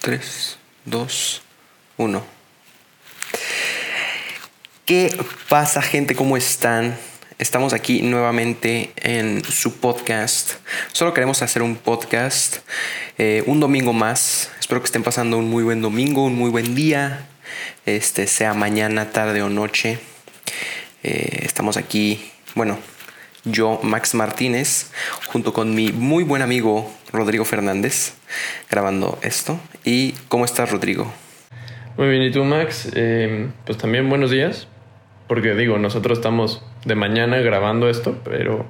3, 2, 1. ¿Qué pasa gente? ¿Cómo están? Estamos aquí nuevamente en su podcast. Solo queremos hacer un podcast eh, un domingo más. Espero que estén pasando un muy buen domingo, un muy buen día. Este sea mañana, tarde o noche. Eh, estamos aquí, bueno, yo, Max Martínez, junto con mi muy buen amigo Rodrigo Fernández, grabando esto. ¿Y cómo estás, Rodrigo? Muy bien, ¿y tú, Max? Eh, pues también buenos días, porque digo, nosotros estamos de mañana grabando esto, pero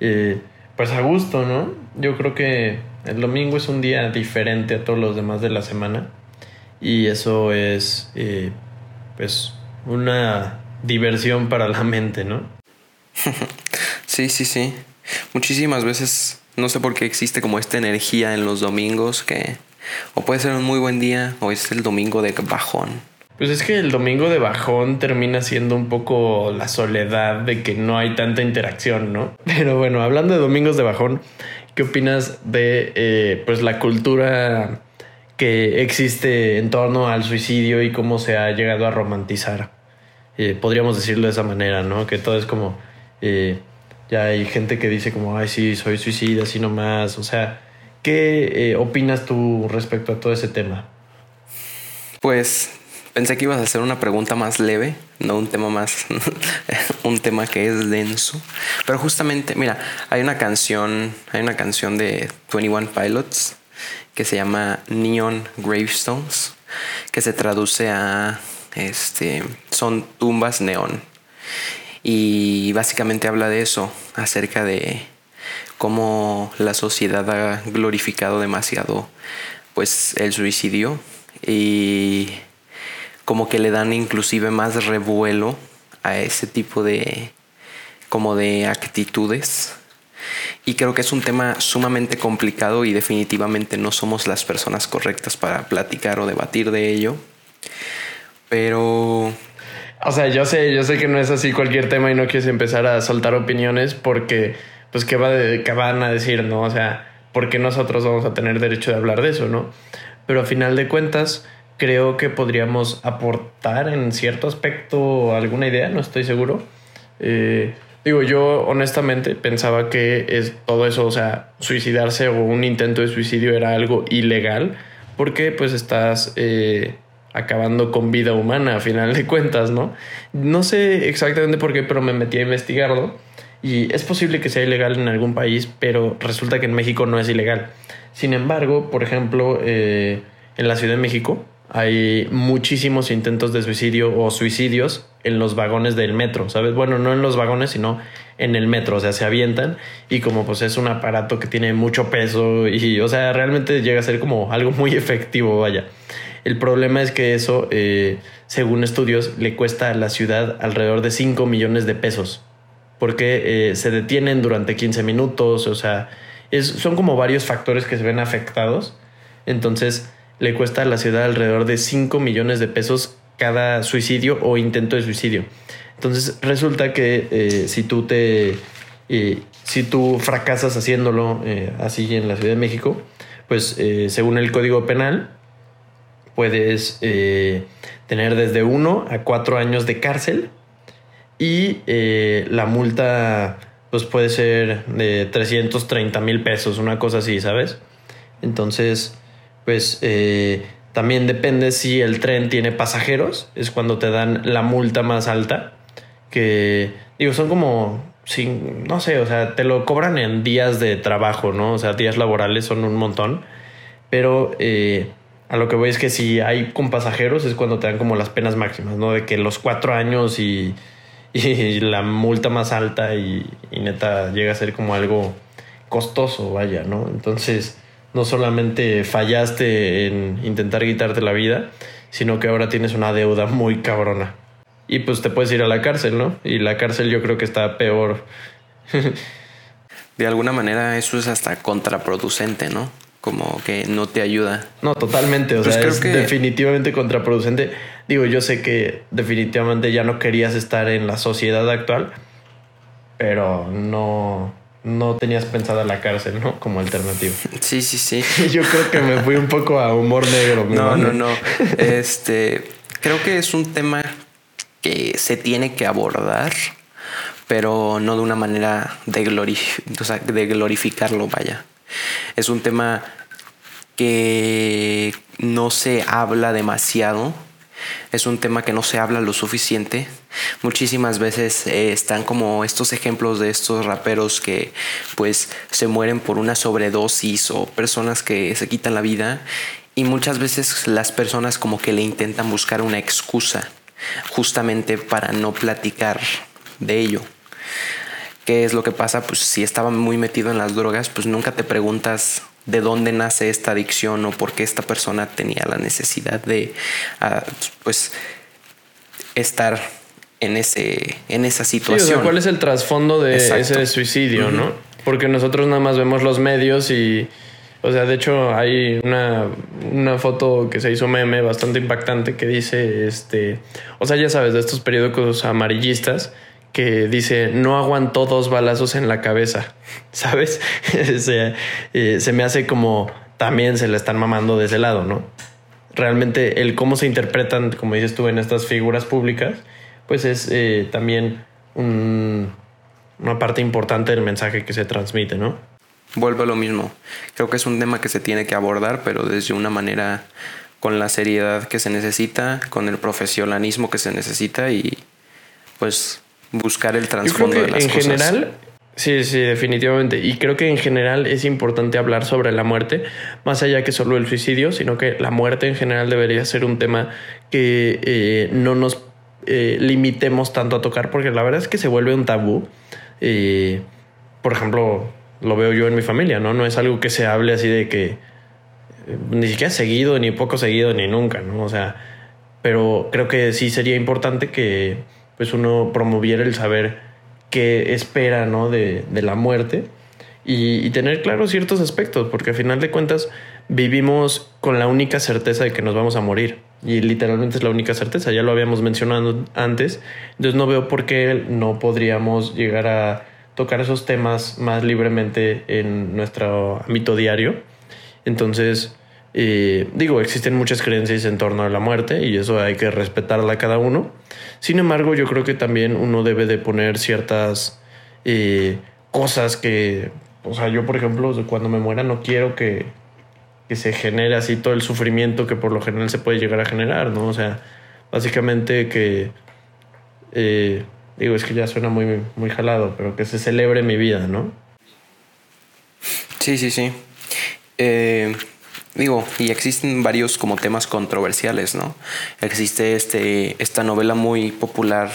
eh, pues a gusto, ¿no? Yo creo que el domingo es un día diferente a todos los demás de la semana y eso es eh, pues una diversión para la mente, ¿no? Sí, sí, sí. Muchísimas veces, no sé por qué existe como esta energía en los domingos que o puede ser un muy buen día o es el domingo de bajón. Pues es que el domingo de bajón termina siendo un poco la soledad de que no hay tanta interacción, ¿no? Pero bueno, hablando de domingos de bajón, ¿qué opinas de eh, pues la cultura que existe en torno al suicidio y cómo se ha llegado a romantizar? Eh, podríamos decirlo de esa manera, ¿no? Que todo es como eh, ya hay gente que dice como, ay, sí, soy suicida, así nomás. O sea, ¿qué eh, opinas tú respecto a todo ese tema? Pues pensé que ibas a hacer una pregunta más leve, no un tema más, un tema que es denso. Pero justamente, mira, hay una canción, hay una canción de 21 Pilots que se llama Neon Gravestones, que se traduce a, este, son tumbas neón. Y básicamente habla de eso, acerca de cómo la sociedad ha glorificado demasiado pues el suicidio y como que le dan inclusive más revuelo a ese tipo de como de actitudes. Y creo que es un tema sumamente complicado y definitivamente no somos las personas correctas para platicar o debatir de ello. Pero o sea, yo sé, yo sé que no es así cualquier tema y no quieres empezar a soltar opiniones porque, pues, ¿qué, va de, qué van a decir, no? O sea, ¿por qué nosotros vamos a tener derecho de hablar de eso, no? Pero a final de cuentas, creo que podríamos aportar en cierto aspecto alguna idea, no estoy seguro. Eh, digo, yo honestamente pensaba que es todo eso, o sea, suicidarse o un intento de suicidio era algo ilegal porque pues estás... Eh, acabando con vida humana a final de cuentas, ¿no? No sé exactamente por qué, pero me metí a investigarlo y es posible que sea ilegal en algún país, pero resulta que en México no es ilegal. Sin embargo, por ejemplo, eh, en la Ciudad de México hay muchísimos intentos de suicidio o suicidios en los vagones del metro, ¿sabes? Bueno, no en los vagones, sino en el metro, o sea, se avientan y como pues es un aparato que tiene mucho peso y, o sea, realmente llega a ser como algo muy efectivo, vaya. El problema es que eso, eh, según estudios, le cuesta a la ciudad alrededor de 5 millones de pesos. Porque eh, se detienen durante 15 minutos, o sea, son como varios factores que se ven afectados. Entonces, le cuesta a la ciudad alrededor de 5 millones de pesos cada suicidio o intento de suicidio. Entonces, resulta que eh, si tú te. si tú fracasas haciéndolo así en la Ciudad de México, pues según el Código Penal, puedes eh, tener desde uno a cuatro años de cárcel y eh, la multa pues puede ser de 330 mil pesos, una cosa así, ¿sabes? Entonces, pues eh, también depende si el tren tiene pasajeros, es cuando te dan la multa más alta, que digo, son como, sin, no sé, o sea, te lo cobran en días de trabajo, ¿no? O sea, días laborales son un montón, pero a lo que voy es que si hay con pasajeros es cuando te dan como las penas máximas, ¿no? De que los cuatro años y, la multa más alta y, neta llega a ser como algo costoso, vaya, ¿no? Entonces, no solamente fallaste en intentar quitarte la vida, sino que ahora tienes una deuda muy cabrona. Y pues te puedes ir a la cárcel, ¿no? Y la cárcel yo creo que está peor. de alguna manera eso es hasta contraproducente, ¿no? Como que no te ayuda. No, totalmente. O pues sea, es definitivamente contraproducente. Digo, yo sé que definitivamente ya no querías estar en la sociedad actual, pero no, no tenías pensada la cárcel, ¿no? Como alternativa. Sí, sí, sí. Yo creo que me fui un poco a humor negro. No, no, no. Este, creo que es un tema que se tiene que abordar, pero no de una manera de, de glorificarlo, vaya. Es un tema que no se habla demasiado es un tema que no se habla lo suficiente. Muchísimas veces eh, están como estos ejemplos de estos raperos que pues se mueren por una sobredosis o personas que se quitan la vida y muchas veces las personas como que le intentan buscar una excusa justamente para no platicar de ello. ¿Qué es lo que pasa? Pues si estaba muy metido en las drogas, pues nunca te preguntas de dónde nace esta adicción o por qué esta persona tenía la necesidad de ah, pues estar en ese en esa situación. ¿cuál es el trasfondo de ese suicidio, no? Porque nosotros nada más vemos los medios y o sea, de hecho hay una, una foto que se hizo meme bastante impactante que dice este, o sea, ya sabes, de estos periódicos amarillistas que dice no aguantó dos balazos en la cabeza, ¿sabes? Eh, se, me hace como también se le están mamando de ese lado, ¿no? Realmente el cómo se interpretan, como dices tú, en estas figuras públicas, pues es eh, también una parte importante del mensaje que se transmite, ¿no? Vuelvo a lo mismo. Creo que es un tema que se tiene que abordar, pero desde una manera con la seriedad que se necesita, con el profesionalismo que se necesita y pues buscar el trasfondo de las en general, sí, sí, definitivamente. Y creo que en general es importante hablar sobre la muerte, más allá que solo el suicidio, sino que la muerte en general debería ser un tema que eh, no nos eh, limitemos tanto a tocar, porque la verdad es que se vuelve un tabú. Eh, por ejemplo, lo veo yo en mi familia, ¿no? No es algo que se hable así de que ni siquiera seguido, ni poco seguido, ni nunca, ¿no? O sea, pero creo que sí sería importante que pues uno promoviera el saber qué espera ¿no? de, la muerte y, tener claros ciertos aspectos, porque al final de cuentas vivimos con la única certeza de que nos vamos a morir. Y literalmente es la única certeza, ya lo habíamos mencionado antes, entonces no veo por qué no podríamos llegar a tocar esos temas más libremente en nuestro ámbito diario. Entonces, eh, digo, existen muchas creencias en torno a la muerte y eso hay que respetarla a cada uno. Sin embargo, yo creo que también uno debe de poner ciertas eh, cosas que, o sea, yo por ejemplo, cuando me muera no quiero que, que se genere así todo el sufrimiento que por lo general se puede llegar a generar, ¿no? O sea, básicamente que, eh, digo, es que ya suena muy, muy jalado, pero que se celebre mi vida, ¿no? Sí, sí, sí. Eh, Digo, y existen varios como temas controversiales, ¿no? Existe este, esta novela muy popular,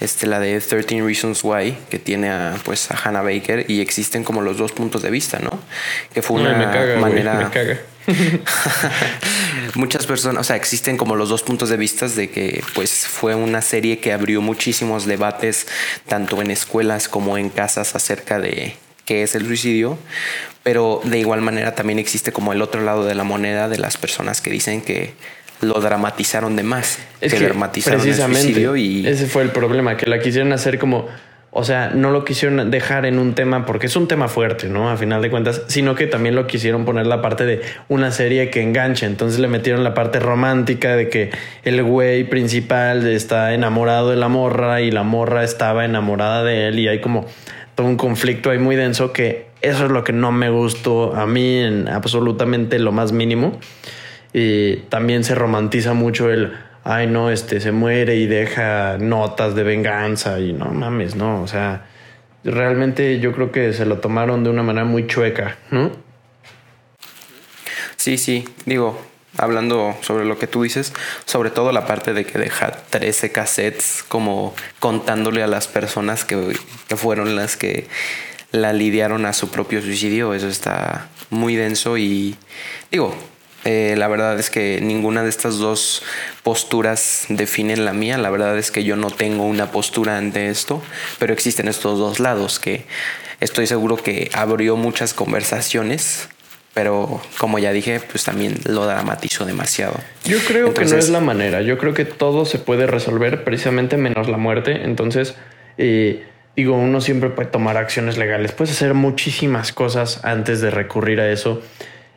este, la de 13 Reasons Why, que tiene a, pues, a Hannah Baker, y existen como los dos puntos de vista, ¿no? Que fue una manera... me caga. Muchas personas, o sea, existen como los dos puntos de vista de que pues fue una serie que abrió muchísimos debates tanto en escuelas como en casas acerca de qué es el suicidio, pero de igual manera también existe como el otro lado de la moneda de las personas que dicen que lo dramatizaron de más, es que, dramatizaron precisamente y ese fue el problema, que la quisieron hacer como o sea, no lo quisieron dejar en un tema porque es un tema fuerte, ¿no? A final de cuentas, sino que también lo quisieron poner la parte de una serie que enganche. Entonces le metieron la parte romántica de que el güey principal está enamorado de la morra y la morra estaba enamorada de él y hay como todo un conflicto ahí muy denso que eso es lo que no me gustó a mí en absolutamente lo más mínimo. Y también se romantiza mucho el, ay no, este se muere y deja notas de venganza y no mames, no, o sea, realmente yo creo que se lo tomaron de una manera muy chueca, ¿no? Sí, sí, digo, hablando sobre lo que tú dices, sobre todo la parte de que deja 13 cassettes como contándole a las personas que, que fueron las que la lidiaron a su propio suicidio. Eso está muy denso y digo, eh, la verdad es que ninguna de estas dos posturas definen la mía. La verdad es que yo no tengo una postura ante esto, pero existen estos dos lados que estoy seguro que abrió muchas conversaciones. Pero como ya dije, pues también lo dramatizó demasiado. Yo creo que no es la manera. Yo creo que todo se puede resolver precisamente menos la muerte. Entonces, eh, digo, uno siempre puede tomar acciones legales, puedes hacer muchísimas cosas antes de recurrir a eso.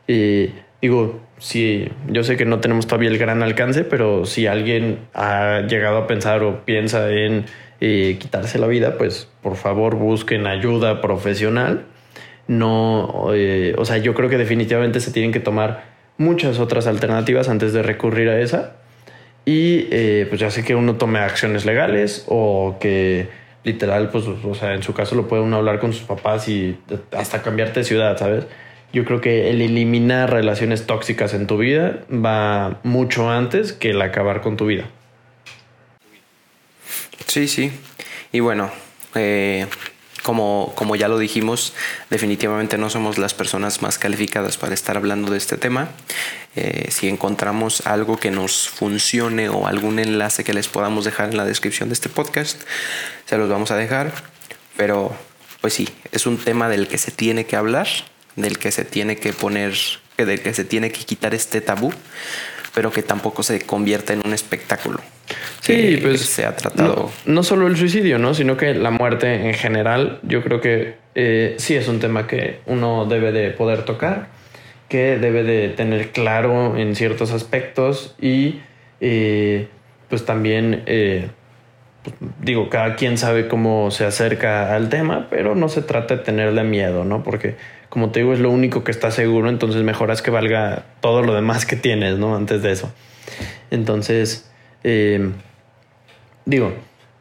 Y digo, si yo sé que no tenemos todavía el gran alcance, pero si alguien ha llegado a pensar o piensa en eh, quitarse la vida, pues por favor busquen ayuda profesional. No, eh, o sea, yo creo que definitivamente se tienen que tomar muchas otras alternativas antes de recurrir a esa. Y eh, pues ya sé que uno tome acciones legales o que literal, pues, o sea, en su caso lo puede uno hablar con sus papás y hasta cambiarte de ciudad, ¿sabes? Yo creo que el eliminar relaciones tóxicas en tu vida va mucho antes que el acabar con tu vida. Sí, sí. Y bueno, eh, como, como ya lo dijimos, definitivamente no somos las personas más calificadas para estar hablando de este tema. Eh, si encontramos algo que nos funcione o algún enlace que les podamos dejar en la descripción de este podcast, se los vamos a dejar. Pero, pues sí, es un tema del que se tiene que hablar, del que se tiene que poner, del que se tiene que quitar este tabú, pero que tampoco se convierta en un espectáculo. Sí, pues se ha tratado. No, solo el suicidio, ¿no? Sino que la muerte en general, yo creo que eh, sí es un tema que uno debe de poder tocar, que debe de tener claro en ciertos aspectos y eh, pues también, eh, pues, digo, cada quien sabe cómo se acerca al tema, pero no se trata de tenerle miedo, ¿no? Porque como te digo, es lo único que está seguro, entonces mejor es que valga todo lo demás que tienes, ¿no? Antes de eso. Entonces, eh, digo,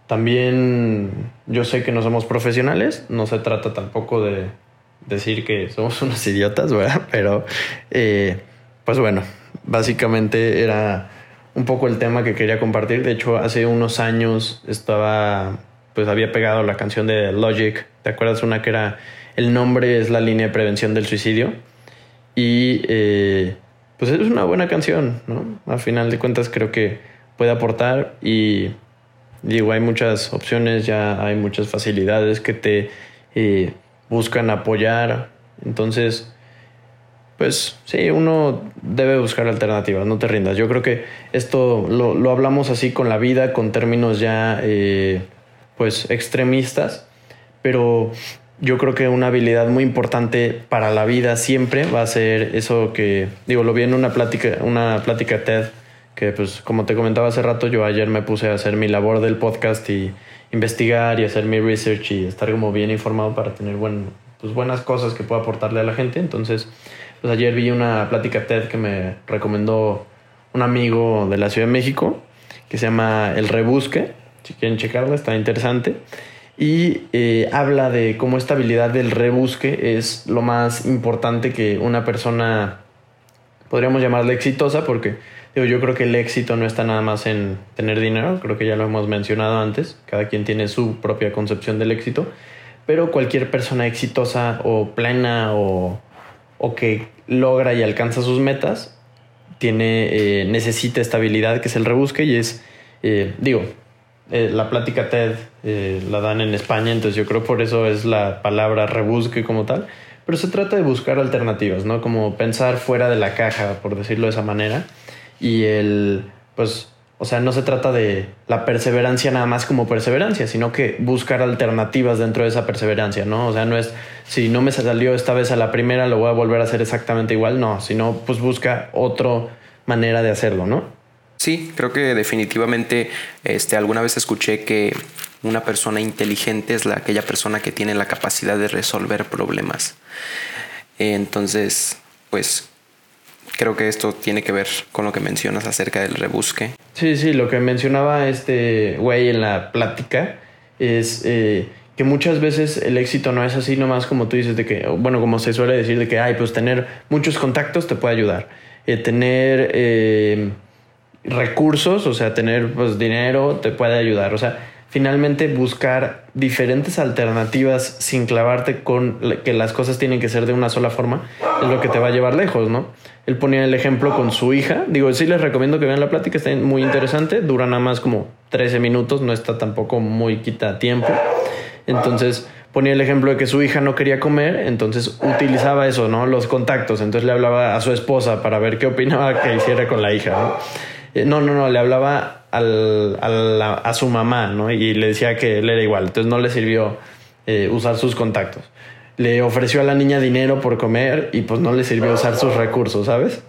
también yo sé que no somos profesionales, no se trata tampoco de decir que somos unos idiotas, ¿verdad? Pero, eh, pues bueno, básicamente era un poco el tema que quería compartir. De hecho, hace unos años estaba, pues había pegado la canción de Logic. ¿Te acuerdas una que era, el nombre es la línea de prevención del suicidio? Y, eh, pues es una buena canción, ¿no? Al final de cuentas creo que puede aportar y digo, hay muchas opciones, ya hay muchas facilidades que te eh, buscan apoyar. Entonces, pues sí, uno debe buscar alternativas, no te rindas. Yo creo que esto lo, lo hablamos así con la vida, con términos ya eh, pues extremistas, pero yo creo que una habilidad muy importante para la vida siempre va a ser eso que, digo, lo vi en una plática, una plática TED que pues como te comentaba hace rato, yo ayer me puse a hacer mi labor del podcast y investigar y hacer mi research y estar como bien informado para tener buen, pues buenas cosas que pueda aportarle a la gente. Entonces, pues ayer vi una plática TED que me recomendó un amigo de la Ciudad de México que se llama El Rebusque. Si quieren checarla, está interesante. Y eh, habla de cómo esta habilidad del rebusque es lo más importante que una persona podríamos llamarle exitosa porque yo creo que el éxito no está nada más en tener dinero, creo que ya lo hemos mencionado antes, cada quien tiene su propia concepción del éxito, pero cualquier persona exitosa o plena o, que logra y alcanza sus metas, tiene, eh, necesita estabilidad, que es el rebusque y es, eh, digo, eh, la plática TED la dan en España, entonces yo creo por eso es la palabra rebusque como tal, pero se trata de buscar alternativas, ¿no? Como pensar fuera de la caja, por decirlo de esa manera y el, pues, o sea, no se trata de la perseverancia nada más como perseverancia, sino que buscar alternativas dentro de esa perseverancia, ¿no? O sea, no es, si no me salió esta vez a la primera, lo voy a volver a hacer exactamente igual, no, sino pues busca otra manera de hacerlo, ¿no? Sí, creo que definitivamente este, alguna vez escuché que una persona inteligente es la, aquella persona que tiene la capacidad de resolver problemas. Entonces, pues creo que esto tiene que ver con lo que mencionas acerca del rebusque. Sí, sí, lo que mencionaba este güey en la plática es eh, que muchas veces el éxito no es así nomás como tú dices, de que, bueno, como se suele decir, de que, ay, pues tener muchos contactos te puede ayudar. Eh, tener eh, recursos, o sea, tener pues dinero te puede ayudar. O sea, finalmente buscar diferentes alternativas sin clavarte con que las cosas tienen que ser de una sola forma es lo que te va a llevar lejos, ¿no? Él ponía el ejemplo con su hija. Digo, sí les recomiendo que vean la plática, está muy interesante. Dura nada más como 13 minutos, no está tampoco muy quita tiempo. Entonces ponía el ejemplo de que su hija no quería comer, entonces utilizaba eso, ¿no? Los contactos. Entonces le hablaba a su esposa para ver qué opinaba que hiciera con la hija, ¿no? Eh, no, no, no, le hablaba a su mamá, ¿no? Y le decía que él era igual, entonces no le sirvió eh, usar sus contactos. Le ofreció a la niña dinero por comer y pues no le sirvió usar sus recursos, ¿sabes?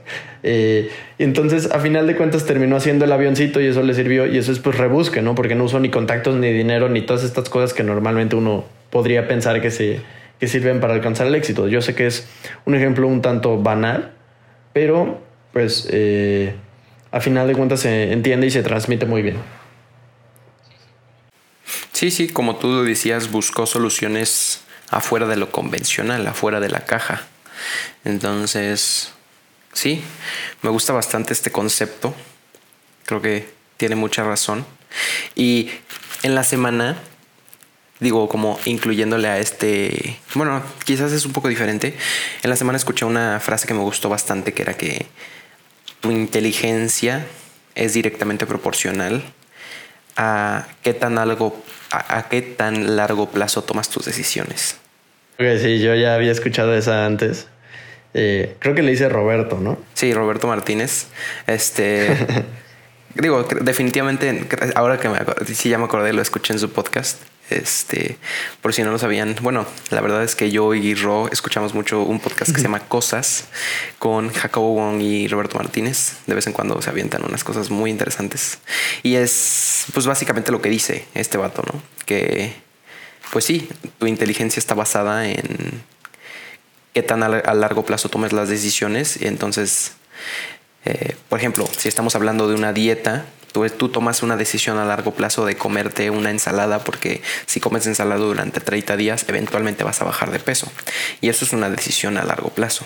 Eh, entonces, a final de cuentas, terminó haciendo el avioncito y eso le sirvió y eso es pues rebusque, ¿no? Porque no usó ni contactos, ni dinero, ni todas estas cosas que normalmente uno podría pensar que, se, que sirven para alcanzar el éxito. Yo sé que es un ejemplo un tanto banal, pero pues eh, a final de cuentas se entiende y se transmite muy bien. Sí, sí, como tú decías, buscó soluciones afuera de lo convencional, afuera de la caja. Entonces, sí, me gusta bastante este concepto. Creo que tiene mucha razón. Y en la semana, digo, como incluyéndole a este, bueno, quizás es un poco diferente. En la semana escuché una frase que me gustó bastante, que era que tu inteligencia es directamente proporcional a qué tan algo a, qué tan largo plazo tomas tus decisiones. sí, yo ya había escuchado esa antes. Eh, creo que le dice Roberto, ¿no? Sí, Roberto Martínez. Este. digo, definitivamente, ahora que me sí ya me acordé, lo escuché en su podcast. Este, por si no lo sabían, bueno, la verdad es que yo y Ro escuchamos mucho un podcast que se llama Cosas con Jacobo Wong y Roberto Martínez. De vez en cuando se avientan unas cosas muy interesantes. Y es, pues básicamente lo que dice este vato, ¿no? Que, pues sí, tu inteligencia está basada en qué tan a largo plazo tomes las decisiones. Y entonces, eh, por ejemplo, si estamos hablando de una dieta, Tú, tomas una decisión a largo plazo de comerte una ensalada porque si comes ensalada durante 30 días, eventualmente vas a bajar de peso. Y eso es una decisión a largo plazo.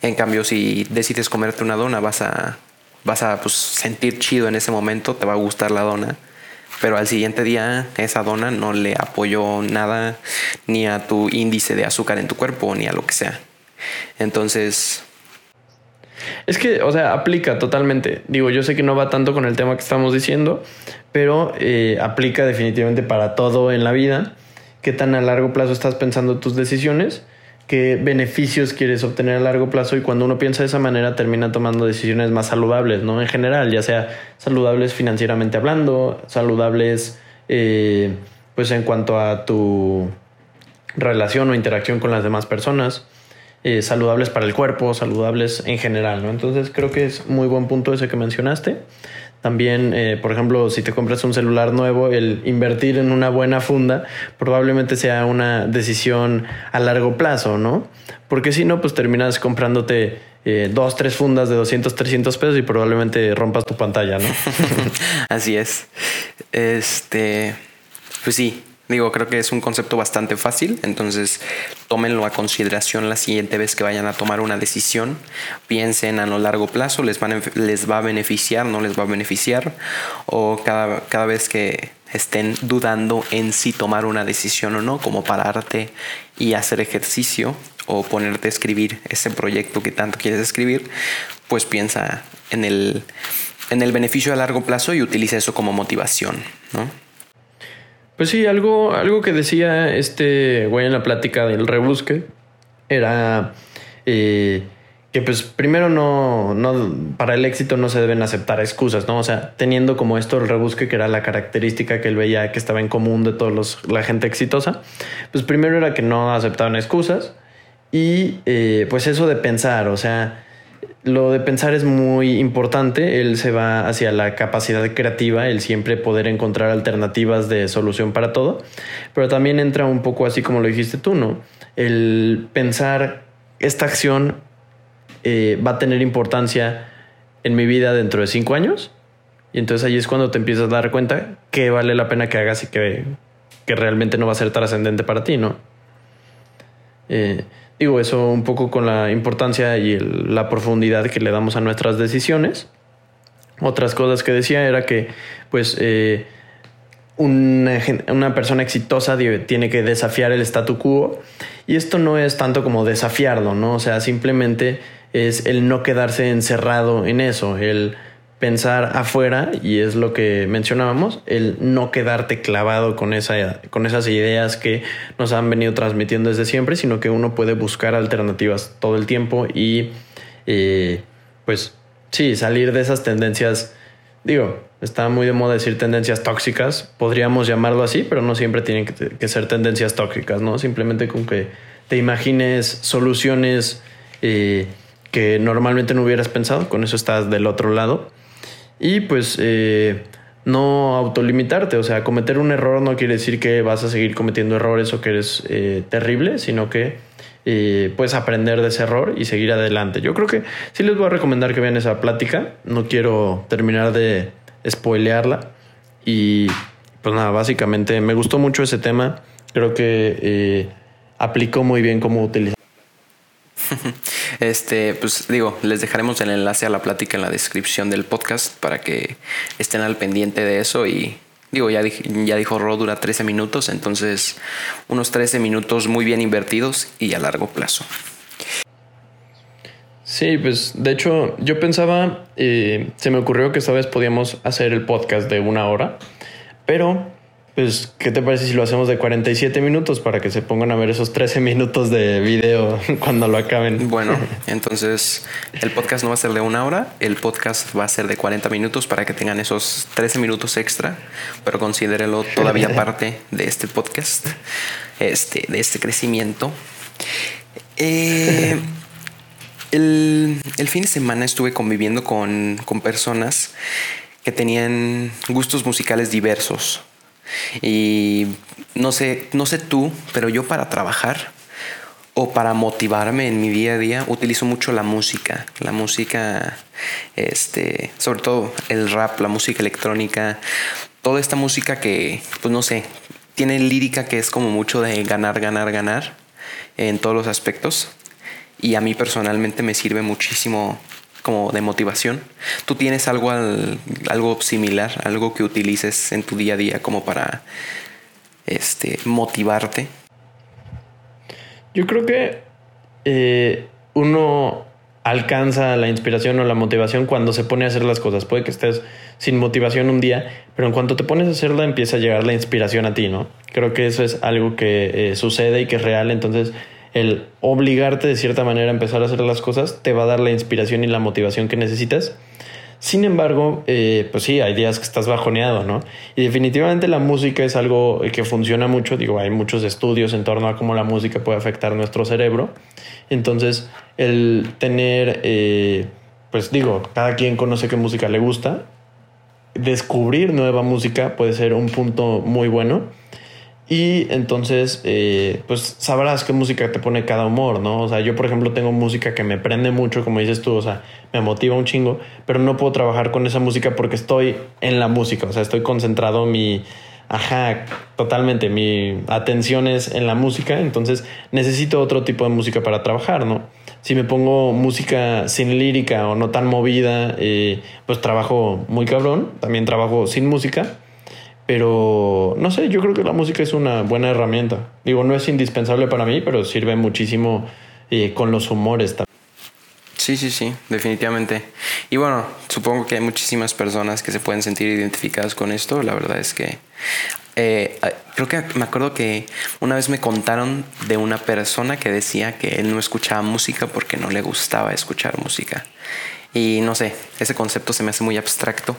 En cambio, si decides comerte una dona, vas a, vas a pues, sentir chido en ese momento, te va a gustar la dona. Pero al siguiente día esa dona no le apoyó nada ni a tu índice de azúcar en tu cuerpo ni a lo que sea. Entonces, es que, o sea, aplica totalmente. Digo, yo sé que no va tanto con el tema que estamos diciendo, pero eh, aplica definitivamente para todo en la vida. ¿Qué tan a largo plazo estás pensando tus decisiones? ¿Qué beneficios quieres obtener a largo plazo? Y cuando uno piensa de esa manera, termina tomando decisiones más saludables, ¿no? En general, ya sea saludables financieramente hablando, saludables, eh, pues en cuanto a tu relación o interacción con las demás personas. Eh, saludables para el cuerpo, saludables en general, ¿no? Entonces creo que es muy buen punto ese que mencionaste. También, eh, por ejemplo, si te compras un celular nuevo, el invertir en una buena funda probablemente sea una decisión a largo plazo, ¿no? Porque si no, pues terminas comprándote eh, dos, tres fundas de 200, 300 pesos y probablemente rompas tu pantalla, ¿no? Así es. Este, pues sí, Digo, creo que es un concepto bastante fácil, entonces tómenlo a consideración la siguiente vez que vayan a tomar una decisión. Piensen a lo largo plazo, les, les va a beneficiar, no les va a beneficiar, o cada, cada vez que estén dudando en si tomar una decisión o no, como pararte y hacer ejercicio o ponerte a escribir ese proyecto que tanto quieres escribir, pues piensa en el, en el beneficio a largo plazo y utiliza eso como motivación, ¿no? Pues sí, algo, algo que decía este güey en la plática del rebusque era eh, que pues primero no, no, para el éxito no se deben aceptar excusas, ¿no? O sea, teniendo como esto el rebusque, que era la característica que él veía que estaba en común de toda la gente exitosa, pues primero era que no aceptaban excusas y eh, pues eso de pensar, o sea, lo de pensar es muy importante. Él se va hacia la capacidad creativa, el siempre poder encontrar alternativas de solución para todo. Pero también entra un poco así como lo dijiste tú, ¿no? El pensar esta acción eh, va a tener importancia en mi vida dentro de cinco años. Y entonces ahí es cuando te empiezas a dar cuenta que vale la pena que hagas y que, que realmente no va a ser trascendente para ti, ¿no? Eh, Digo, eso un poco con la importancia y la profundidad que le damos a nuestras decisiones. Otras cosas que decía era que, pues, eh, una, persona exitosa tiene que desafiar el statu quo. Y esto no es tanto como desafiarlo, ¿no? O sea, simplemente es el no quedarse encerrado en eso, el pensar afuera, y es lo que mencionábamos, el no quedarte clavado con, esa, con esas ideas que nos han venido transmitiendo desde siempre, sino que uno puede buscar alternativas todo el tiempo y eh, pues sí, salir de esas tendencias digo, está muy de moda decir tendencias tóxicas, podríamos llamarlo así, pero no siempre tienen que, ser tendencias tóxicas, ¿no? Simplemente con que te imagines soluciones eh, que normalmente no hubieras pensado, con eso estás del otro lado. Y pues eh, no autolimitarte, o sea, cometer un error no quiere decir que vas a seguir cometiendo errores o que eres eh, terrible, sino que eh, puedes aprender de ese error y seguir adelante. Yo creo que sí les voy a recomendar que vean esa plática, no quiero terminar de spoilearla y pues nada, básicamente me gustó mucho ese tema, creo que eh, aplicó muy bien cómo utilizar. Este, pues digo, les dejaremos el enlace a la plática en la descripción del podcast para que estén al pendiente de eso y digo, ya, ya dijo Ro, dura 13 minutos, entonces unos 13 minutos muy bien invertidos y a largo plazo. Sí, pues de hecho yo pensaba, eh, se me ocurrió que esta vez podíamos hacer el podcast de una hora, pero pues, ¿qué te parece si lo hacemos de 47 minutos para que se pongan a ver esos 13 minutos de video cuando lo acaben? Bueno, entonces el podcast no va a ser de una hora, el podcast va a ser de 40 minutos para que tengan esos 13 minutos extra, pero considérelo todavía parte de este podcast, este, de este crecimiento. Eh, el, el, fin de semana estuve conviviendo con, con personas que tenían gustos musicales diversos. Y no sé, no sé tú, pero yo para trabajar o para motivarme en mi día a día utilizo mucho la música, la música, este, sobre todo el rap, la música electrónica, toda esta música que, pues no sé, tiene lírica que es como mucho de ganar, ganar, ganar en todos los aspectos. Y a mí personalmente me sirve muchísimo como de motivación. ¿Tú tienes algo, algo similar, algo que utilices en tu día a día como para este, motivarte? Yo creo que eh, uno alcanza la inspiración o la motivación cuando se pone a hacer las cosas. Puede que estés sin motivación un día, pero en cuanto te pones a hacerla empieza a llegar la inspiración a ti, ¿no? Creo que eso es algo que eh, sucede y que es real, entonces el obligarte de cierta manera a empezar a hacer las cosas te va a dar la inspiración y la motivación que necesitas. Sin embargo, eh, pues sí, hay días que estás bajoneado, ¿no? Y definitivamente la música es algo que funciona mucho. Digo, hay muchos estudios en torno a cómo la música puede afectar nuestro cerebro. Entonces, el tener, eh, pues digo, cada quien conoce qué música le gusta. Descubrir nueva música puede ser un punto muy bueno. Y entonces, eh, pues sabrás qué música te pone cada humor, ¿no? O sea, yo, por ejemplo, tengo música que me prende mucho, como dices tú, o sea, me motiva un chingo, pero no puedo trabajar con esa música porque estoy en la música, o sea, estoy concentrado, mi, ajá, totalmente, mi atención es en la música, entonces necesito otro tipo de música para trabajar, ¿no? Si me pongo música sin lírica o no tan movida, eh, pues trabajo muy cabrón, también trabajo sin música pero no sé, yo creo que la música es una buena herramienta. Digo, no es indispensable para mí, pero sirve muchísimo eh, con los humores también. Sí, sí, sí, definitivamente. Y bueno, supongo que hay muchísimas personas que se pueden sentir identificadas con esto. La verdad es que eh, creo que me acuerdo que una vez me contaron de una persona que decía que él no escuchaba música porque no le gustaba escuchar música. Y no sé, ese concepto se me hace muy abstracto.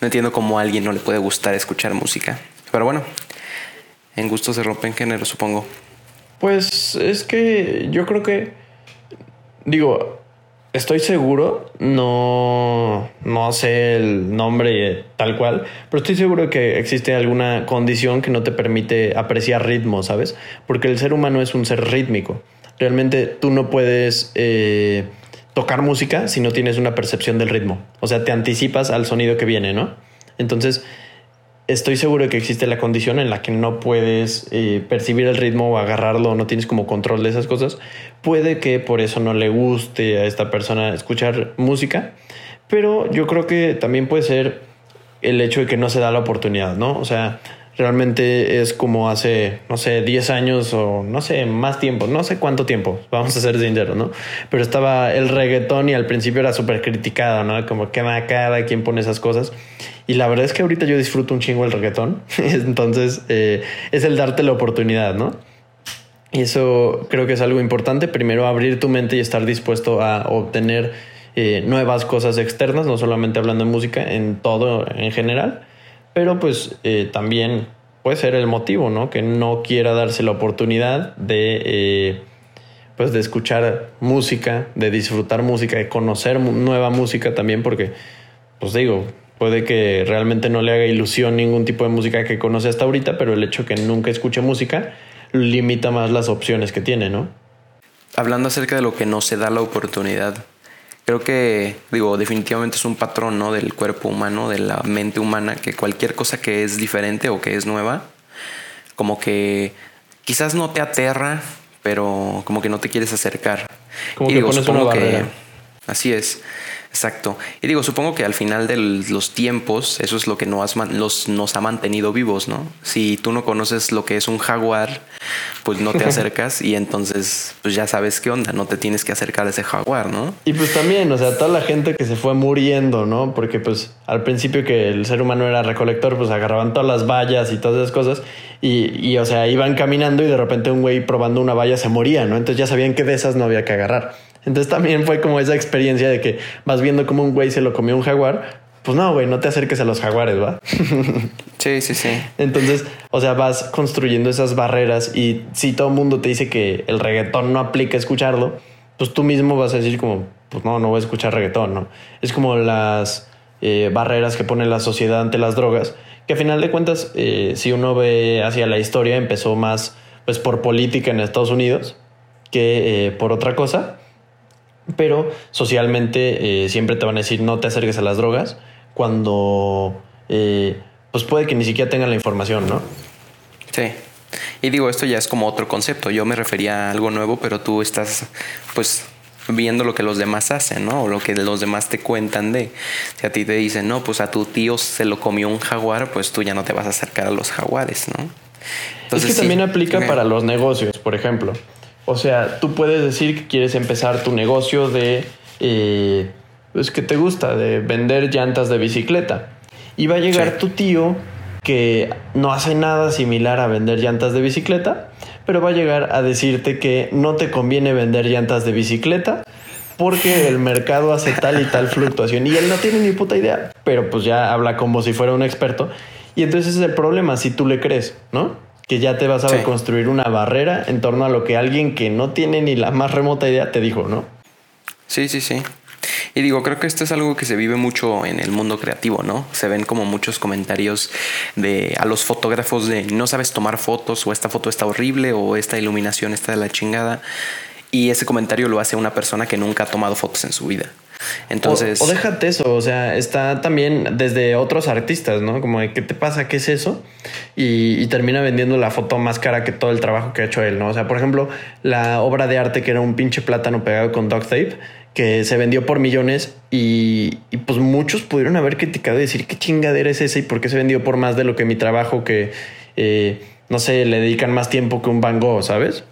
No entiendo cómo a alguien no le puede gustar escuchar música. Pero bueno, en gusto se rompen género, supongo. Pues es que yo creo que. Digo, estoy seguro, no, no sé el nombre tal cual, pero estoy seguro que existe alguna condición que no te permite apreciar ritmo, ¿sabes? Porque el ser humano es un ser rítmico. Realmente tú no puedes. Eh, tocar música si no tienes una percepción del ritmo. O sea, te anticipas al sonido que viene, ¿no? Entonces, estoy seguro de que existe la condición en la que no puedes eh, percibir el ritmo o agarrarlo, no tienes como control de esas cosas. Puede que por eso no le guste a esta persona escuchar música, pero yo creo que también puede ser el hecho de que no se da la oportunidad, ¿no? O sea, realmente es como hace, no sé, 10 años o no sé, más tiempo, no sé cuánto tiempo, vamos a ser sinceros, ¿no? Pero estaba el reggaetón y al principio era súper criticado, ¿no? Como que cada quien pone esas cosas. Y la verdad es que ahorita yo disfruto un chingo el reggaetón, entonces eh, es el darte la oportunidad, ¿no? Y eso creo que es algo importante, primero abrir tu mente y estar dispuesto a obtener eh, nuevas cosas externas, no solamente hablando de música, en todo en general, pero pues eh, también puede ser el motivo, ¿no? Que no quiera darse la oportunidad de, eh, pues de escuchar música, de disfrutar música, de conocer nueva música también, porque, pues digo, puede que realmente no le haga ilusión ningún tipo de música que conoce hasta ahorita, pero el hecho que nunca escuche música limita más las opciones que tiene, ¿no? Hablando acerca de lo que no se da la oportunidad, creo que, digo, definitivamente es un patrón, ¿no? Del cuerpo humano, de la mente humana, que cualquier cosa que es diferente o que es nueva, como que quizás no te aterra, pero como que no te quieres acercar. Como que pones una barrera. así es. Exacto. Y digo, supongo que al final de los tiempos, eso es lo que nos, los, nos ha mantenido vivos, ¿no? Si tú no conoces lo que es un jaguar, pues no te acercas y entonces pues ya sabes qué onda, no te tienes que acercar a ese jaguar, ¿no? Y pues también, o sea, toda la gente que se fue muriendo, ¿no? Porque pues al principio que el ser humano era recolector, pues agarraban todas las vallas y todas esas cosas y, y o sea, iban caminando y de repente un güey probando una valla se moría, ¿no? Entonces ya sabían que de esas no había que agarrar. Entonces también fue como esa experiencia de que vas viendo como un güey se lo comió un jaguar. Pues no, güey, no te acerques a los jaguares, ¿va? Sí, sí, sí. Entonces, o sea, vas construyendo esas barreras y si todo el mundo te dice que el reggaetón no aplica escucharlo, pues tú mismo vas a decir como, pues no, no voy a escuchar reggaetón, ¿no? Es como las eh, barreras que pone la sociedad ante las drogas, que a final de cuentas, eh, si uno ve hacia la historia, empezó más pues por política en Estados Unidos que eh, por otra cosa pero socialmente eh, siempre te van a decir no te acerques a las drogas cuando eh, pues puede que ni siquiera tengan la información, ¿no? Sí. Y digo, esto ya es como otro concepto. Yo me refería a algo nuevo, pero tú estás pues viendo lo que los demás hacen, ¿no? O lo que los demás te cuentan de. Si a ti te dicen, no, pues a tu tío se lo comió un jaguar, pues tú ya no te vas a acercar a los jaguares, ¿no? Entonces, es que también aplica para los negocios, por ejemplo. O sea, tú puedes decir que quieres empezar tu negocio de, eh, pues que te gusta, de vender llantas de bicicleta. Y va a llegar tu tío que no hace nada similar a vender llantas de bicicleta, pero va a llegar a decirte que no te conviene vender llantas de bicicleta porque el mercado hace tal y tal fluctuación y él no tiene ni puta idea, pero pues ya habla como si fuera un experto y entonces es el problema si tú le crees, ¿no? Que ya te vas a construir una barrera en torno a lo que alguien que no tiene ni la más remota idea te dijo, ¿no? Sí, sí, sí. Y digo, creo que esto es algo que se vive mucho en el mundo creativo, ¿no? Se ven como muchos comentarios de a los fotógrafos de no sabes tomar fotos o esta foto está horrible o esta iluminación está de la chingada. Y ese comentario lo hace una persona que nunca ha tomado fotos en su vida. Entonces. O, déjate eso, o sea, está también desde otros artistas, ¿no? Como de qué te pasa, qué es eso, y, termina vendiendo la foto más cara que todo el trabajo que ha hecho él, ¿no? O sea, por ejemplo, la obra de arte que era un pinche plátano pegado con duct tape, que se vendió por millones y, pues muchos pudieron haber criticado y decir qué chingadera es esa y por qué se vendió por más de lo que mi trabajo que, eh, no sé, le dedican más tiempo que un Van Gogh, ¿sabes?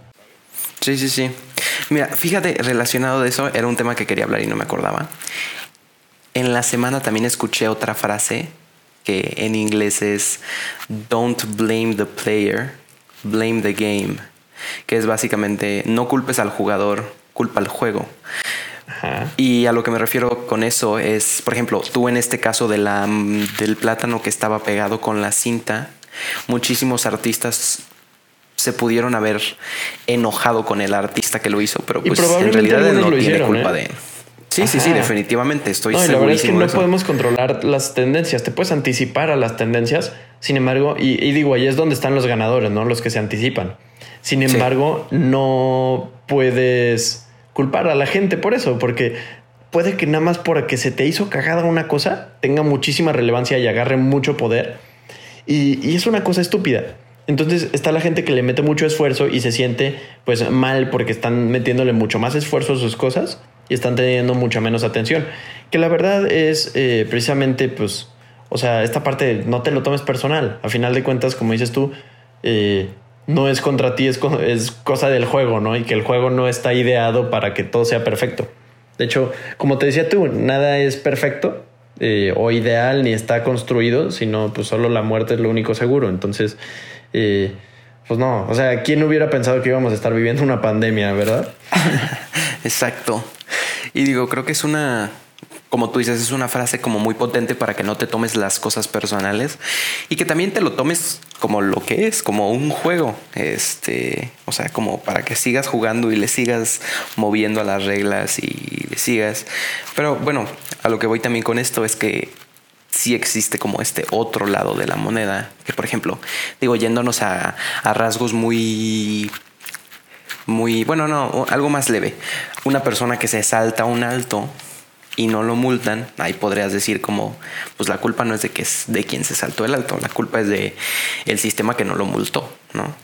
Sí, sí, sí. Mira, fíjate, relacionado de eso, era un tema que quería hablar y no me acordaba. En la semana también escuché otra frase que en inglés es Don't blame the player, blame the game. Que es básicamente no culpes al jugador, culpa al juego. Y a lo que me refiero con eso es, por ejemplo, tú en este caso de la, del plátano que estaba pegado con la cinta, muchísimos artistas se pudieron haber enojado con el artista que lo hizo, pero pues en realidad no tiene culpa ¿eh? de Sí, sí, sí, definitivamente estoy no, La verdad es que no podemos controlar las tendencias, te puedes anticipar a las tendencias, sin embargo, y, digo, ahí es donde están los ganadores, ¿no? Los que se anticipan. Sin embargo, no puedes culpar a la gente por eso, porque puede que nada más porque se te hizo cagada una cosa tenga muchísima relevancia y agarre mucho poder. y es una cosa estúpida. Entonces está la gente que le mete mucho esfuerzo y se siente pues mal porque están metiéndole mucho más esfuerzo a sus cosas y están teniendo mucha menos atención. Que la verdad es eh, precisamente pues, o sea, esta parte no te lo tomes personal. A final de cuentas, como dices tú, eh, no es contra ti, es, es cosa del juego, ¿no? Y que el juego no está ideado para que todo sea perfecto. De hecho, como te decía tú, nada es perfecto eh, o ideal ni está construido, sino pues solo la muerte es lo único seguro. Entonces, y pues no, o sea, ¿quién hubiera pensado que íbamos a estar viviendo una pandemia, verdad? Exacto. Y digo, creo que es una, como tú dices, es una frase como muy potente para que no te tomes las cosas personales y que también te lo tomes como lo que es, como un juego. Este, o sea, como para que sigas jugando y le sigas moviendo a las reglas y le sigas. Pero bueno, a lo que voy también con esto es que sí existe como este otro lado de la moneda, que por ejemplo, digo, yéndonos a, a rasgos muy muy, bueno, no, algo más leve. Una persona que se salta un alto y no lo multan, ahí podrías decir como, pues la culpa no es de que es de quien se saltó el alto, la culpa es de el sistema que no lo multó, ¿no?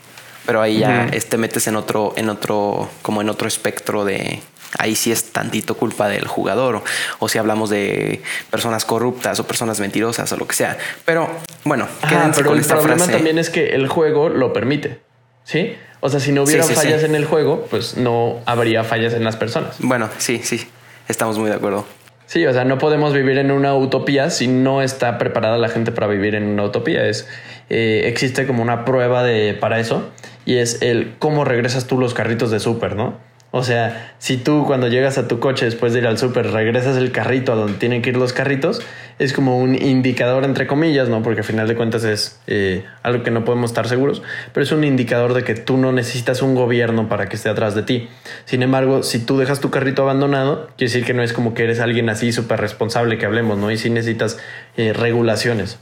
Pero ahí ya este metes en otro, en otro, como en otro espectro de ahí sí es tantito culpa del jugador, o, si hablamos de personas corruptas o personas mentirosas o lo que sea. Pero bueno, pero el problema también es que el juego lo permite, ¿sí? O sea, si no hubiera fallas en el juego, pues no habría fallas en las personas. Bueno, sí, sí, estamos muy de acuerdo. Sí, o sea, no podemos vivir en una utopía si no está preparada la gente para vivir en una utopía. Es, eh, existe como una prueba de, para eso y es el cómo regresas tú los carritos de súper, ¿no? O sea, si tú cuando llegas a tu coche después de ir al súper regresas el carrito a donde tienen que ir los carritos, es como un indicador entre comillas, ¿no? Porque al final de cuentas es eh, algo que no podemos estar seguros, pero es un indicador de que tú no necesitas un gobierno para que esté atrás de ti. Sin embargo, si tú dejas tu carrito abandonado, quiere decir que no es como que eres alguien así súper responsable que hablemos, ¿no? Y sí necesitas eh, regulaciones.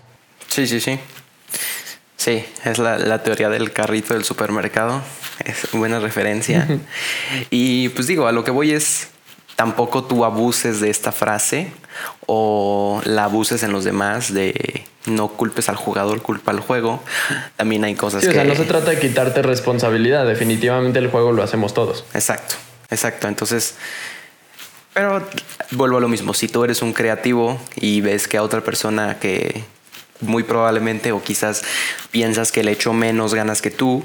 Sí, sí, sí. Sí, es la, la teoría del carrito del supermercado es buena referencia. y pues digo, a lo que voy es, tampoco tú abuses de esta frase o la abuses en los demás de no culpes al jugador, culpa al juego. También hay cosas que... O sea, no se trata de quitarte responsabilidad, definitivamente el juego lo hacemos todos. Exacto, exacto. Entonces... Pero vuelvo a lo mismo, si tú eres un creativo y ves que a otra persona que muy probablemente o quizás piensas que le echó menos ganas que tú,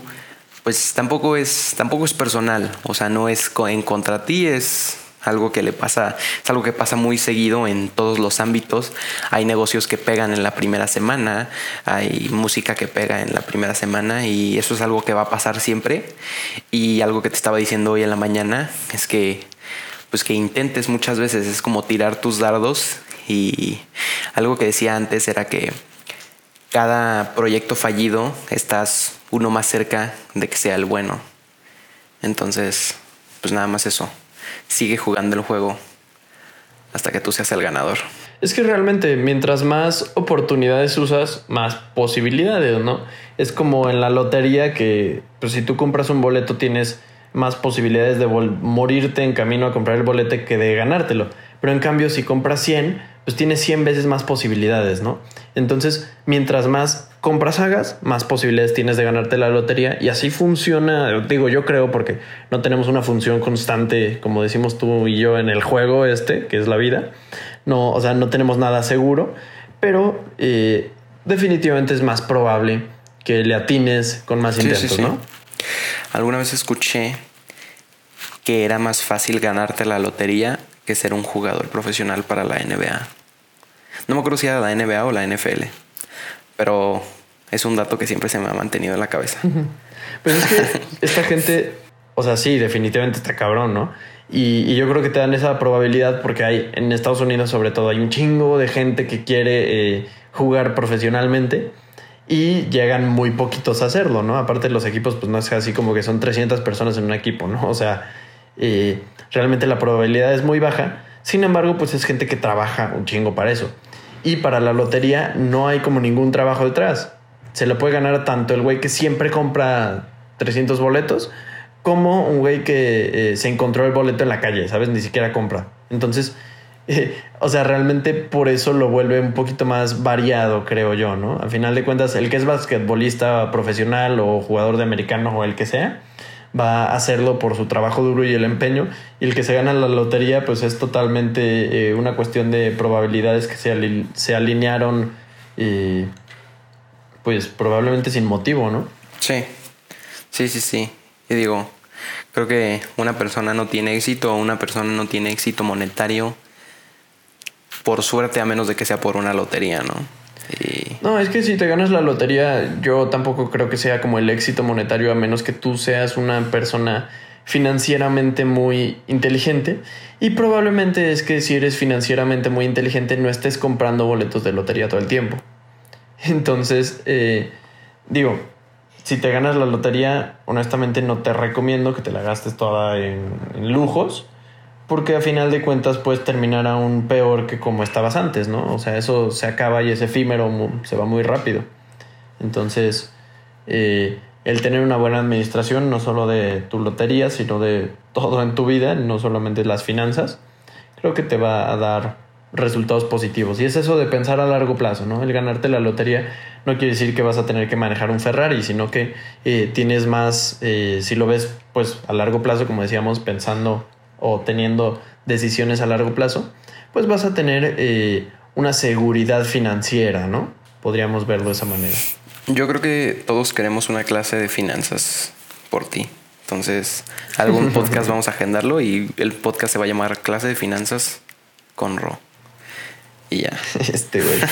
pues tampoco es, tampoco es personal, o sea, no es en contra ti, es algo que le pasa, es algo que pasa muy seguido en todos los ámbitos. Hay negocios que pegan en la primera semana, hay música que pega en la primera semana y eso es algo que va a pasar siempre. Y algo que te estaba diciendo hoy en la mañana es que pues que intentes muchas veces, es como tirar tus dardos y algo que decía antes era que cada proyecto fallido estás uno más cerca de que sea el bueno. Entonces, pues nada más eso. Sigue jugando el juego hasta que tú seas el ganador. Es que realmente mientras más oportunidades usas, más posibilidades, ¿no? Es como en la lotería que pues si tú compras un boleto tienes más posibilidades de morirte en camino a comprar el boleto que de ganártelo. Pero en cambio si compras 100, pues tienes 100 veces más posibilidades, ¿no? Entonces, mientras más compras hagas, más posibilidades tienes de ganarte la lotería y así funciona, digo yo creo, porque no tenemos una función constante, como decimos tú y yo, en el juego este, que es la vida. No, o sea, no tenemos nada seguro, pero eh, definitivamente es más probable que le atines con más intentos, ¿no? Alguna vez escuché que era más fácil ganarte la lotería que ser un jugador profesional para la NBA. No me acuerdo si era la NBA o la NFL, pero es un dato que siempre se me ha mantenido en la cabeza. Pues es que esta gente, o sea, sí, definitivamente está cabrón, ¿no? Y, yo creo que te dan esa probabilidad porque hay en Estados Unidos sobre todo hay un chingo de gente que quiere eh, jugar profesionalmente y llegan muy poquitos a hacerlo, ¿no? Aparte los equipos pues no es así como que son 300 personas en un equipo, ¿no? O sea, eh, realmente la probabilidad es muy baja. Sin embargo, pues es gente que trabaja un chingo para eso. Y para la lotería no hay como ningún trabajo detrás. Se le puede ganar tanto el güey que siempre compra 300 boletos como un güey que eh, se encontró el boleto en la calle, ¿sabes? Ni siquiera compra. Entonces, eh, o sea, realmente por eso lo vuelve un poquito más variado, creo yo, ¿no? Al final de cuentas, el que es basquetbolista profesional o jugador de americano o el que sea, va a hacerlo por su trabajo duro y el empeño. Y el que se gana la lotería, pues es totalmente eh, una cuestión de probabilidades que se, alinearon, y pues probablemente sin motivo, ¿no? Sí, sí, sí, sí. Y digo, creo que una persona no tiene éxito una persona no tiene éxito monetario por suerte a menos de que sea por una lotería, ¿no? No, es que si te ganas la lotería, yo tampoco creo que sea como el éxito monetario, a menos que tú seas una persona financieramente muy inteligente. Y probablemente es que si eres financieramente muy inteligente no estés comprando boletos de lotería todo el tiempo. Entonces, eh, digo, si te ganas la lotería, honestamente no te recomiendo que te la gastes toda en, lujos, porque a final de cuentas puedes terminar aún peor que como estabas antes, ¿no? O sea, eso se acaba y es efímero, se va muy rápido. Entonces, eh, el tener una buena administración, no solo de tu lotería, sino de todo en tu vida, no solamente las finanzas, creo que te va a dar resultados positivos. Y es eso de pensar a largo plazo, ¿no? El ganarte la lotería no quiere decir que vas a tener que manejar un Ferrari, sino que eh, tienes más, eh, si lo ves pues a largo plazo, como decíamos, pensando o teniendo decisiones a largo plazo, pues vas a tener eh, una seguridad financiera, ¿no? Podríamos verlo de esa manera. Yo creo que todos queremos una clase de finanzas por ti. Entonces, algún podcast vamos a agendarlo y el podcast se va a llamar Clase de Finanzas con Ro. Y ya. Este güey.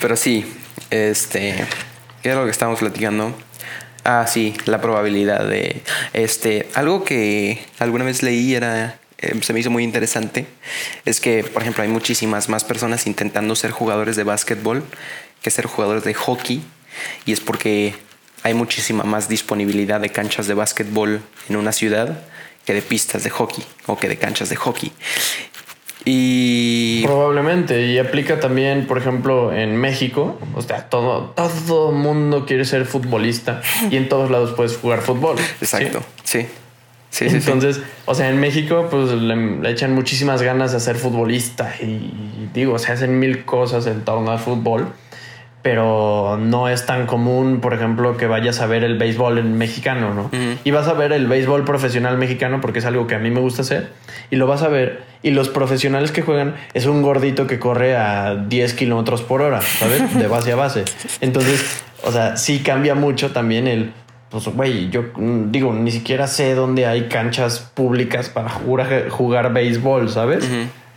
Pero sí, este, ¿qué es lo que estamos platicando? Ah, sí, la probabilidad de, este, algo que alguna vez leí era, eh, se me hizo muy interesante, es que, por ejemplo, hay muchísimas más personas intentando ser jugadores de básquetbol que ser jugadores de hockey, y es porque hay muchísima más disponibilidad de canchas de básquetbol en una ciudad que de pistas de hockey o que de canchas de hockey. Y probablemente y aplica también, por ejemplo, en México, o sea, todo todo mundo quiere ser futbolista y en todos lados puedes jugar fútbol. Exacto. Sí. Sí, Entonces, o sea, en México pues le, echan muchísimas ganas de ser futbolista y, digo, se hacen mil cosas en torno al fútbol pero no es tan común, por ejemplo, que vayas a ver el béisbol en mexicano, ¿no? Y vas a ver el béisbol profesional mexicano porque es algo que a mí me gusta hacer, y lo vas a ver, y los profesionales que juegan es un gordito que corre a 10 kilómetros por hora, ¿sabes? De base a base. Entonces, o sea, sí cambia mucho también el, pues, güey, yo mm, digo, ni siquiera sé dónde hay canchas públicas para jugar, jugar béisbol, ¿sabes?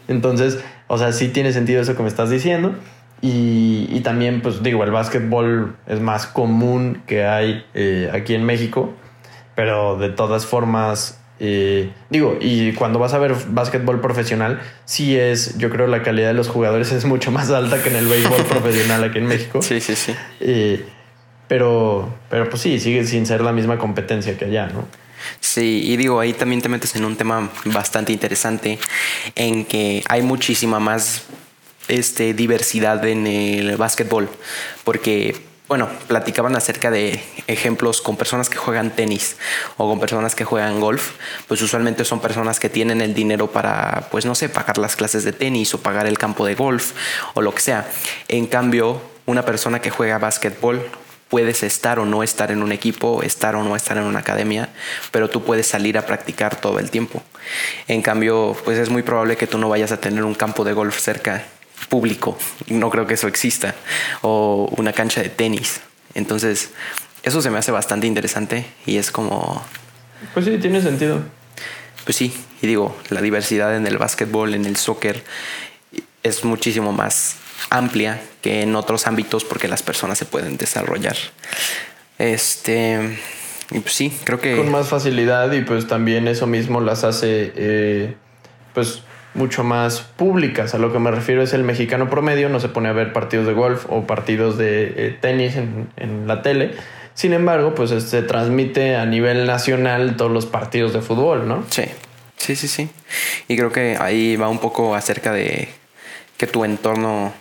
Entonces, o sea, sí tiene sentido eso que me estás diciendo. Y, también, pues digo, el básquetbol es más común que hay eh, aquí en México, pero de todas formas, eh, digo, y cuando vas a ver básquetbol profesional, sí es, yo creo la calidad de los jugadores es mucho más alta que en el béisbol profesional aquí en México. Sí, sí, sí. Eh, pero, pero pues sí, sigue sin ser la misma competencia que allá, ¿no? Sí, y digo, ahí también te metes en un tema bastante interesante en que hay muchísima más este, diversidad en el básquetbol, porque bueno, platicaban acerca de ejemplos con personas que juegan tenis o con personas que juegan golf, pues usualmente son personas que tienen el dinero para, pues no sé, pagar las clases de tenis o pagar el campo de golf o lo que sea. En cambio, una persona que juega básquetbol puedes estar o no estar en un equipo, estar o no estar en una academia, pero tú puedes salir a practicar todo el tiempo. En cambio, pues es muy probable que tú no vayas a tener un campo de golf cerca público. No creo que eso exista. O una cancha de tenis. Entonces, eso se me hace bastante interesante y es como... Pues sí, tiene sentido. Pues sí, y digo, la diversidad en el básquetbol, en el soccer, es muchísimo más amplia que en otros ámbitos porque las personas se pueden desarrollar. Este, y pues sí, creo que... Con más facilidad y pues también eso mismo las hace, eh, pues mucho más públicas. A lo que me refiero es el mexicano promedio no se pone a ver partidos de golf o partidos de eh, tenis en, la tele. Sin embargo, pues se transmite a nivel nacional todos los partidos de fútbol, ¿no? Sí, sí, sí, sí. Y creo que ahí va un poco acerca de que tu entorno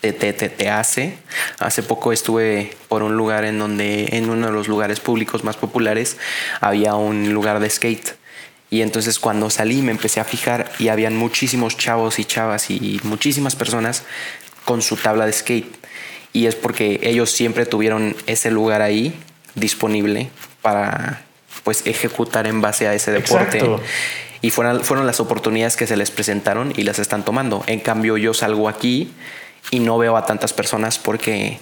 te, te, te, hace. Hace poco estuve por un lugar en donde, en uno de los lugares públicos más populares, había un lugar de skate y entonces cuando salí me empecé a fijar y habían muchísimos chavos y chavas y muchísimas personas con su tabla de skate. Y es porque ellos siempre tuvieron ese lugar ahí disponible para pues ejecutar en base a ese deporte. Y fueron, fueron las oportunidades que se les presentaron y las están tomando. En cambio yo salgo aquí y no veo a tantas personas porque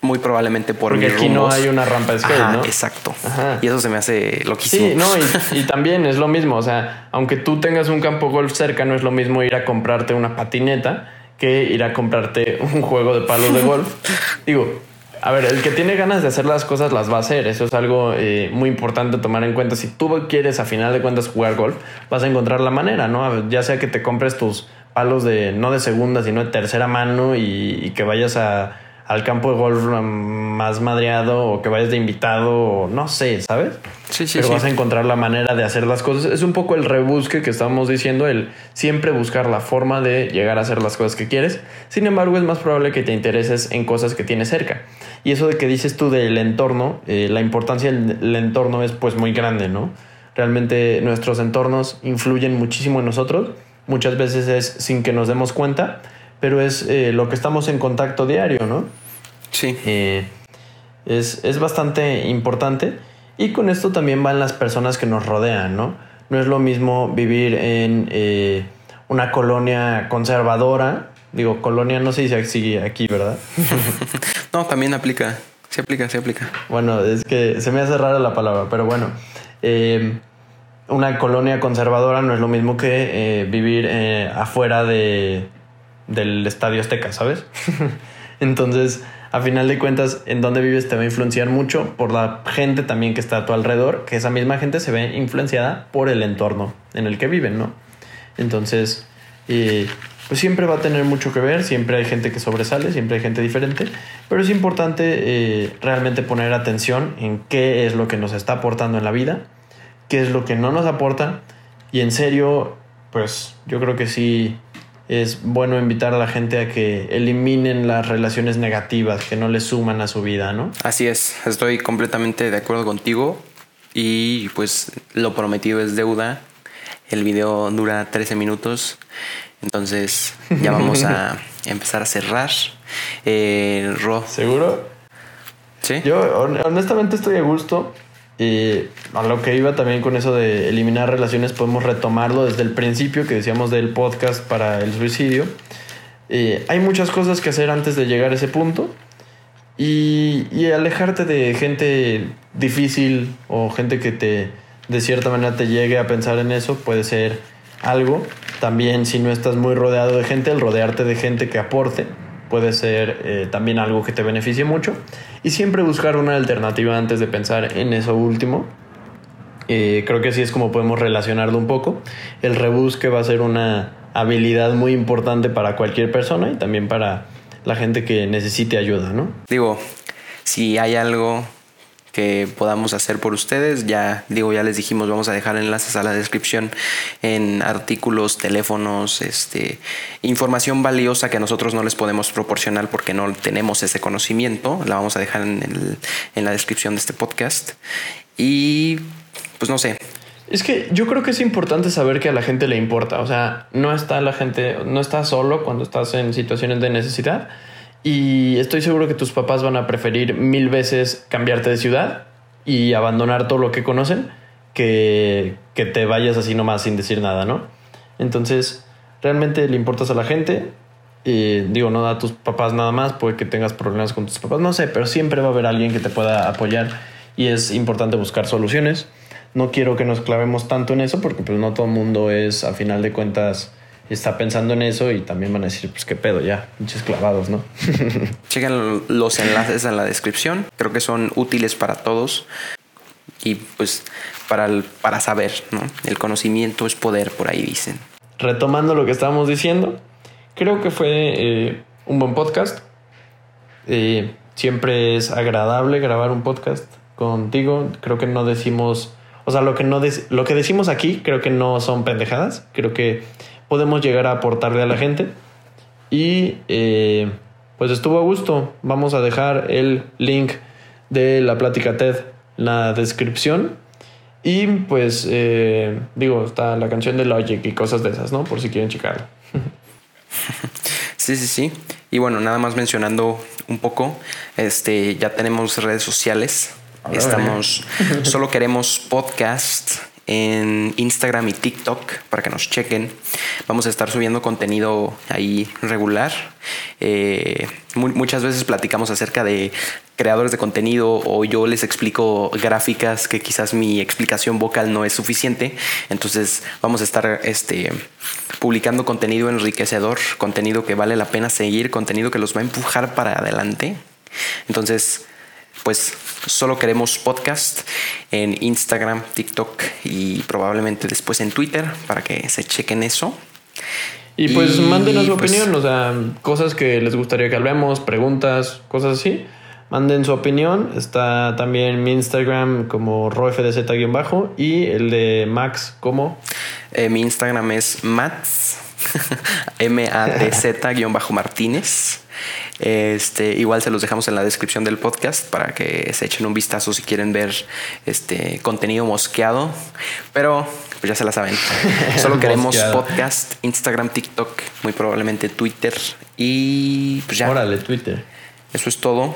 muy probablemente por Porque aquí no hay una rampa de skate, ¿no? Exacto. Y eso se me hace loquísimo. Sí, no, y, también es lo mismo. O sea, aunque tú tengas un campo golf cerca, no es lo mismo ir a comprarte una patineta que ir a comprarte un juego de palos de golf. Digo, A ver, el que tiene ganas de hacer las cosas las va a hacer. Eso es algo eh, muy importante tomar en cuenta. Si tú quieres a final de cuentas jugar golf, vas a encontrar la manera, ¿no? Ya sea que te compres tus palos de no de segunda, sino de tercera mano y que vayas a al campo de golf más madreado o que vayas de invitado o no sé, ¿sabes? Sí, sí, Pero vas a encontrar la manera de hacer las cosas. Es un poco el rebusque que estamos diciendo, el siempre buscar la forma de llegar a hacer las cosas que quieres. Sin embargo, es más probable que te intereses en cosas que tienes cerca. Y eso de que dices tú del entorno, eh, la importancia del entorno es pues muy grande, ¿no? Realmente nuestros entornos influyen muchísimo en nosotros. Muchas veces es sin que nos demos cuenta pero es eh, lo que estamos en contacto diario, ¿no? Sí. Eh, es, es, bastante importante. Y con esto también van las personas que nos rodean, ¿no? No es lo mismo vivir en eh, una colonia conservadora. Digo, colonia no se dice aquí, aquí ¿verdad? no, también aplica. Se aplica, se aplica. Bueno, es que se me hace rara la palabra, pero bueno. una colonia conservadora no es lo mismo que vivir afuera de, del Estadio Azteca, ¿sabes? Entonces, a final de cuentas, en donde vives te va a influenciar mucho por la gente también que está a tu alrededor, que esa misma gente se ve influenciada por el entorno en el que viven, ¿no? Entonces, pues siempre va a tener mucho que ver, siempre hay gente que sobresale, siempre hay gente diferente, pero es importante eh, realmente poner atención en qué es lo que nos está aportando en la vida, qué es lo que no nos aporta, y en serio, pues yo creo que sí es bueno invitar a la gente a que eliminen las relaciones negativas que no le suman a su vida, ¿no? Así es, estoy completamente de acuerdo contigo y pues lo prometido es deuda. El video dura 13 minutos, entonces ya vamos a empezar a cerrar. Eh, Ro. ¿Seguro? Sí. Yo honestamente estoy a gusto. Y a lo que iba también con eso de eliminar relaciones, podemos retomarlo desde el principio que decíamos del podcast para el suicidio. hay muchas cosas que hacer antes de llegar a ese punto. Y, y, alejarte de gente difícil o gente que te de cierta manera te llegue a pensar en eso puede ser algo. También si no estás muy rodeado de gente, el rodearte de gente que aporte puede ser eh, también algo que te beneficie mucho. Y siempre buscar una alternativa antes de pensar en eso último. Eh, creo que así es como podemos relacionarlo un poco. El rebusque va a ser una habilidad muy importante para cualquier persona y también para la gente que necesite ayuda, ¿no? Digo, si hay algo que podamos hacer por ustedes. Ya digo, ya les dijimos, vamos a dejar enlaces a la descripción en artículos, teléfonos, este, información valiosa que nosotros no les podemos proporcionar porque no tenemos ese conocimiento. La vamos a dejar en, en la descripción de este podcast. Y pues no sé, es que yo creo que es importante saber que a la gente le importa. O sea, no está la gente, no está solo cuando estás en situaciones de necesidad. Y estoy seguro que tus papás van a preferir mil veces cambiarte de ciudad y abandonar todo lo que conocen que, que te vayas así nomás sin decir nada, ¿no? Entonces, realmente le importas a la gente. Y digo, no a tus papás nada más, puede que tengas problemas con tus papás, no sé, pero siempre va a haber alguien que te pueda apoyar y es importante buscar soluciones. No quiero que nos clavemos tanto en eso porque pues no todo el mundo es, a final de cuentas, está pensando en eso y también van a decir, pues qué pedo, ya, muchos clavados, ¿no? Chequen los enlaces en la descripción, creo que son útiles para todos y pues para, para saber, ¿no? El conocimiento es poder, por ahí dicen. Retomando lo que estábamos diciendo, creo que fue eh, un buen podcast. Eh, siempre es agradable grabar un podcast contigo. Creo que no decimos, o sea, lo que, no lo que decimos aquí creo que no son pendejadas. Creo que podemos llegar a aportarle a la gente. Y eh, pues estuvo a gusto. Vamos a dejar el link de la plática TED en la descripción. Y pues eh, digo, está la canción de Logic y cosas de esas, ¿no? Por si quieren checarlo. Sí, sí, sí. Y bueno, nada más mencionando un poco, este, ya tenemos redes sociales. Estamos, solo queremos podcast en Instagram y TikTok para que nos chequen. Vamos a estar subiendo contenido ahí regular. Eh, muchas veces platicamos acerca de creadores de contenido o yo les explico gráficas que quizás mi explicación vocal no es suficiente. Entonces vamos a estar este, publicando contenido enriquecedor, contenido que vale la pena seguir, contenido que los va a empujar para adelante Entonces, pues solo queremos podcast en Instagram, TikTok y probablemente después en Twitter para que se chequen eso. Y pues Y, mándenos su pues- opinión, o sea, cosas que les gustaría que hablemos, preguntas, cosas así. Manden su opinión. Está también mi Instagram como rofdz-bajo y el de Max como Eh, mi Instagram es Mats, M-A-T-Z-Martínez. Este, igual se los dejamos en la descripción del podcast para que se echen un vistazo si quieren ver este contenido mosqueado. Pero pues ya se la saben. Solo queremos podcast, Instagram, TikTok, muy probablemente Twitter. Y pues ya. Órale, Twitter. Eso es todo.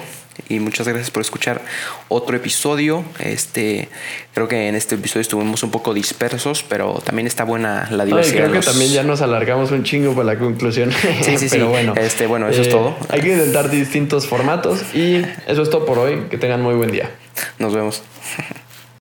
Y muchas gracias por escuchar otro episodio. Este, creo que en este episodio estuvimos un poco dispersos, pero también está buena la Ay, diversidad. creo que también ya nos alargamos un chingo para la conclusión. Sí, sí, sí. Pero bueno. eh, Este, bueno, eso es todo. Hay que intentar distintos formatos y eso es todo por hoy. Que tengan muy buen día. Nos vemos.